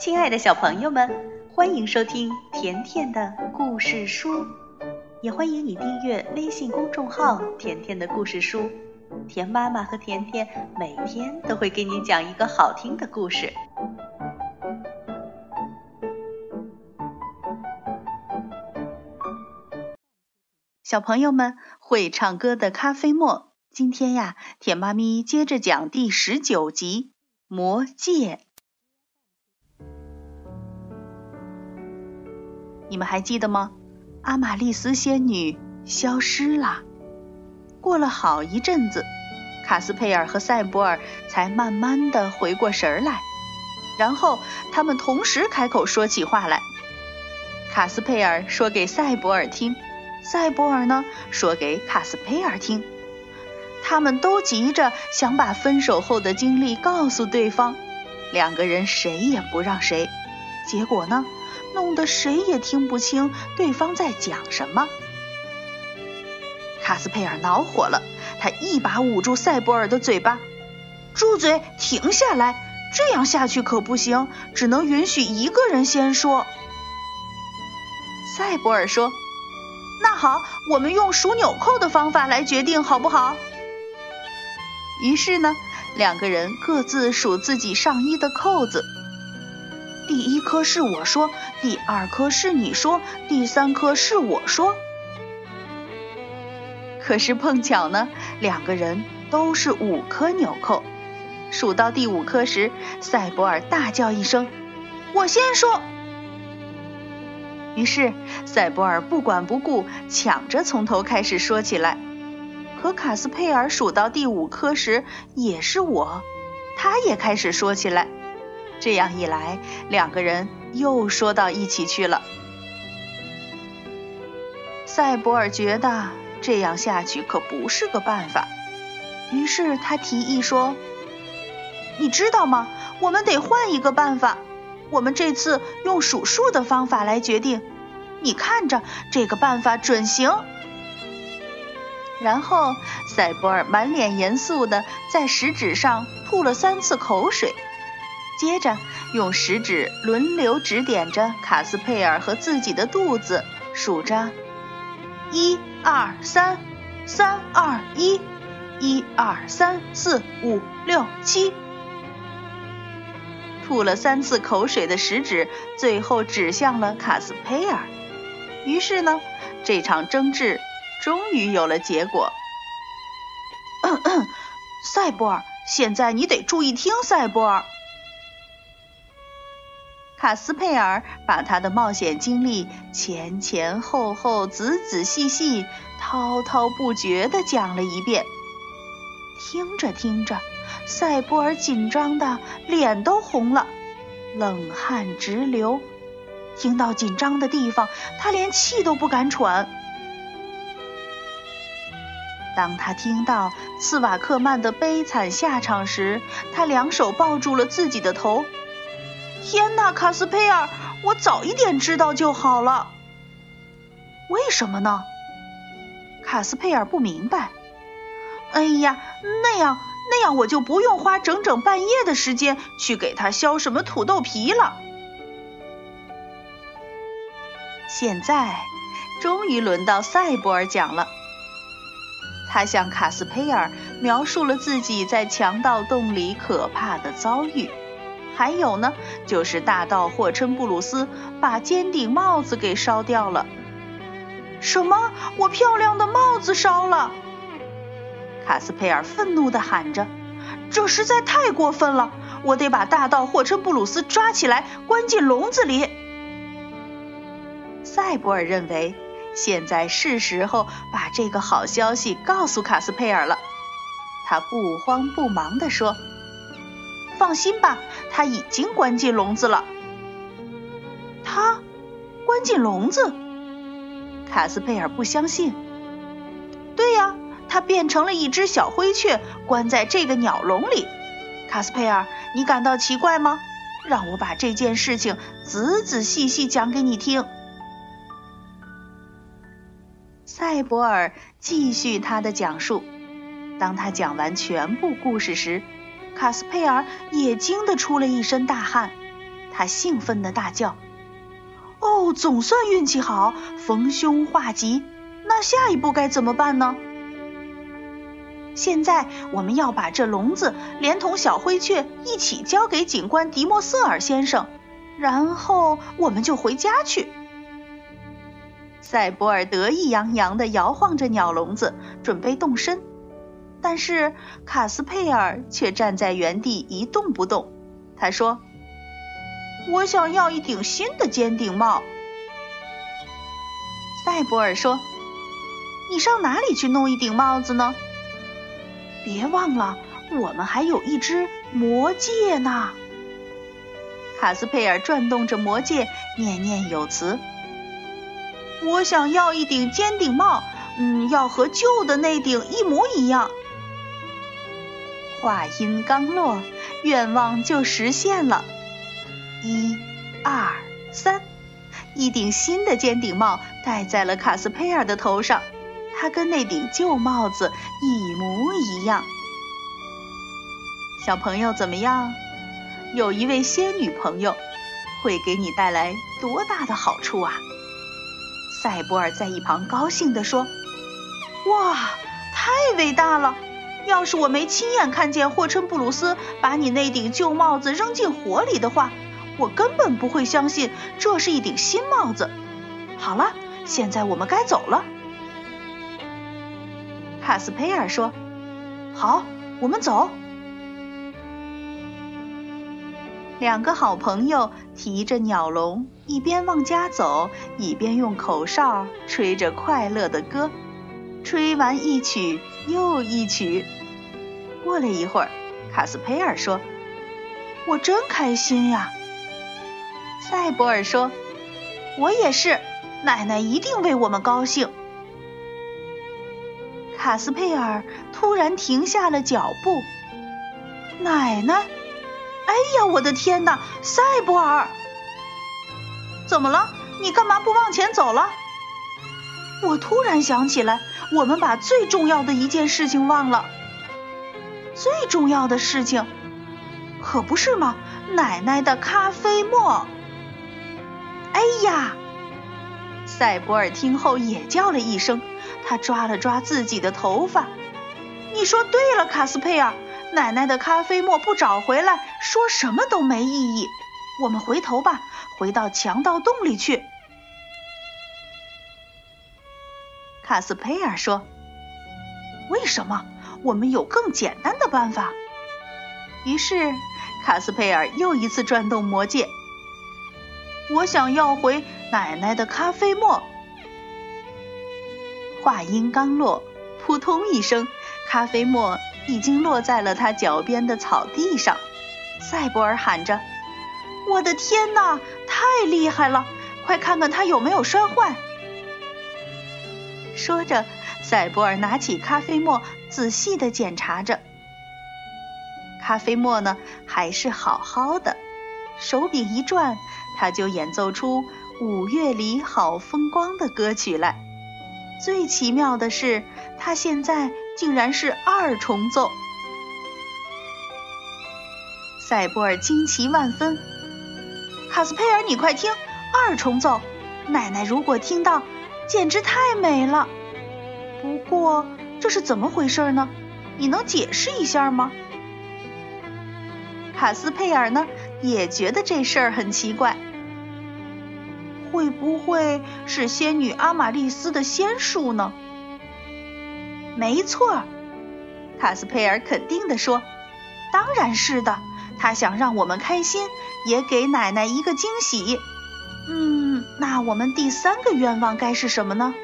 亲爱的小朋友们，欢迎收听甜甜的故事书，也欢迎你订阅微信公众号“甜甜的故事书”。甜妈妈和甜甜每天都会给你讲一个好听的故事。小朋友们，会唱歌的咖啡沫，今天呀，甜妈咪接着讲第十九集《魔戒》。你们还记得吗？阿玛丽斯仙女消失了。过了好一阵子，卡斯佩尔和塞博尔才慢慢的回过神儿来，然后他们同时开口说起话来。卡斯佩尔说给塞博尔听，塞博尔呢说给卡斯佩尔听。他们都急着想把分手后的经历告诉对方，两个人谁也不让谁。结果呢？弄得谁也听不清对方在讲什么。卡斯佩尔恼火了，他一把捂住塞博尔的嘴巴：“住嘴，停下来！这样下去可不行，只能允许一个人先说。”塞博尔说：“那好，我们用数纽扣的方法来决定，好不好？”于是呢，两个人各自数自己上衣的扣子。第一颗是我说，第二颗是你说，第三颗是我说。可是碰巧呢，两个人都是五颗纽扣。数到第五颗时，塞博尔大叫一声：“我先说！”于是塞博尔不管不顾，抢着从头开始说起来。可卡斯佩尔数到第五颗时，也是我，他也开始说起来。这样一来，两个人又说到一起去了。塞博尔觉得这样下去可不是个办法，于是他提议说：“你知道吗？我们得换一个办法。我们这次用数数的方法来决定。你看着，这个办法准行。”然后，塞博尔满脸严肃地在食指上吐了三次口水。接着，用食指轮流指点着卡斯佩尔和自己的肚子，数着：一二三，三二一，一二三四五六七。吐了三次口水的食指最后指向了卡斯佩尔。于是呢，这场争执终于有了结果。塞博尔，现在你得注意听，塞博尔。卡斯佩尔把他的冒险经历前前后后、仔仔细细、滔滔不绝地讲了一遍。听着听着，塞波尔紧张的脸都红了，冷汗直流。听到紧张的地方，他连气都不敢喘。当他听到茨瓦克曼的悲惨下场时，他两手抱住了自己的头。天哪，卡斯佩尔，我早一点知道就好了。为什么呢？卡斯佩尔不明白。哎呀，那样那样，我就不用花整整半夜的时间去给他削什么土豆皮了。现在，终于轮到塞博尔讲了。他向卡斯佩尔描述了自己在强盗洞里可怕的遭遇。还有呢，就是大盗霍琛布鲁斯把尖顶帽子给烧掉了。什么？我漂亮的帽子烧了！卡斯佩尔愤怒地喊着：“这实在太过分了！我得把大盗霍琛布鲁斯抓起来，关进笼子里。”塞博尔认为，现在是时候把这个好消息告诉卡斯佩尔了。他不慌不忙地说：“放心吧。”他已经关进笼子了。他关进笼子？卡斯佩尔不相信。对呀，他变成了一只小灰雀，关在这个鸟笼里。卡斯佩尔，你感到奇怪吗？让我把这件事情仔仔细细讲给你听。塞博尔继续他的讲述。当他讲完全部故事时，卡斯佩尔也惊得出了一身大汗。他兴奋地大叫：“哦，总算运气好，逢凶化吉！那下一步该怎么办呢？”现在我们要把这笼子连同小灰雀一起交给警官迪莫瑟尔先生，然后我们就回家去。赛博尔得意洋洋地摇晃着鸟笼子，准备动身，但是卡斯佩尔却站在原地一动不动。他说：“我想要一顶新的尖顶帽。”赛博尔说：“你上哪里去弄一顶帽子呢？”别忘了，我们还有一只魔戒呢。卡斯佩尔转动着魔戒，念念有词：“我想要一顶尖顶帽，嗯，要和旧的那顶一模一样。”话音刚落，愿望就实现了。一、二、三，一顶新的尖顶帽戴在了卡斯佩尔的头上。它跟那顶旧帽子一模一样。小朋友怎么样？有一位仙女朋友，会给你带来多大的好处啊？赛博尔在一旁高兴地说：“哇，太伟大了！要是我没亲眼看见霍琛布鲁斯把你那顶旧帽子扔进火里的话，我根本不会相信这是一顶新帽子。好了，现在我们该走了。”卡斯佩尔说：“好，我们走。”两个好朋友提着鸟笼，一边往家走，一边用口哨吹着快乐的歌，吹完一曲又一曲。过了一会儿，卡斯佩尔说：“我真开心呀。”赛博尔说：“我也是，奶奶一定为我们高兴。”卡斯佩尔突然停下了脚步。奶奶，哎呀，我的天哪！赛博尔，怎么了？你干嘛不往前走了？我突然想起来，我们把最重要的一件事情忘了。最重要的事情，可不是吗？奶奶的咖啡沫。哎呀！塞博尔听后也叫了一声。他抓了抓自己的头发。你说对了，卡斯佩尔，奶奶的咖啡沫不找回来，说什么都没意义。我们回头吧，回到强盗洞里去。卡斯佩尔说：“为什么？我们有更简单的办法。”于是，卡斯佩尔又一次转动魔戒。我想要回奶奶的咖啡沫。话音刚落，扑通一声，咖啡沫已经落在了他脚边的草地上。赛博尔喊着：“我的天哪，太厉害了！快看看它有没有摔坏。”说着，赛博尔拿起咖啡沫，仔细地检查着。咖啡沫呢，还是好好的。手柄一转，他就演奏出五月里好风光的歌曲来。最奇妙的是，他现在竟然是二重奏。赛博尔惊奇万分。卡斯佩尔，你快听，二重奏！奶奶如果听到，简直太美了。不过这是怎么回事呢？你能解释一下吗？卡斯佩尔呢，也觉得这事儿很奇怪。会不会是仙女阿玛丽斯的仙术呢？没错，卡斯佩尔肯定地说：“当然是的，他想让我们开心，也给奶奶一个惊喜。”嗯，那我们第三个愿望该是什么呢？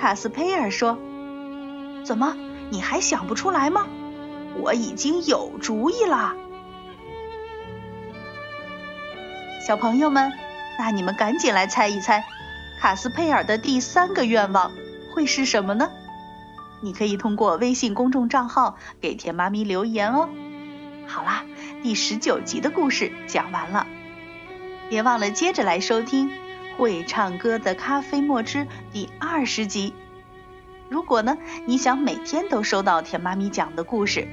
卡斯佩尔说：“怎么，你还想不出来吗？我已经有主意了。”小朋友们，那你们赶紧来猜一猜，卡斯佩尔的第三个愿望会是什么呢？你可以通过微信公众账号给甜妈咪留言哦。好啦，第十九集的故事讲完了，别忘了接着来收听《会唱歌的咖啡墨汁》第二十集。如果呢你想每天都收到甜妈咪讲的故事，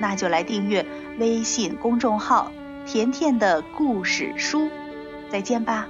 那就来订阅微信公众号。甜甜的故事书。再见吧。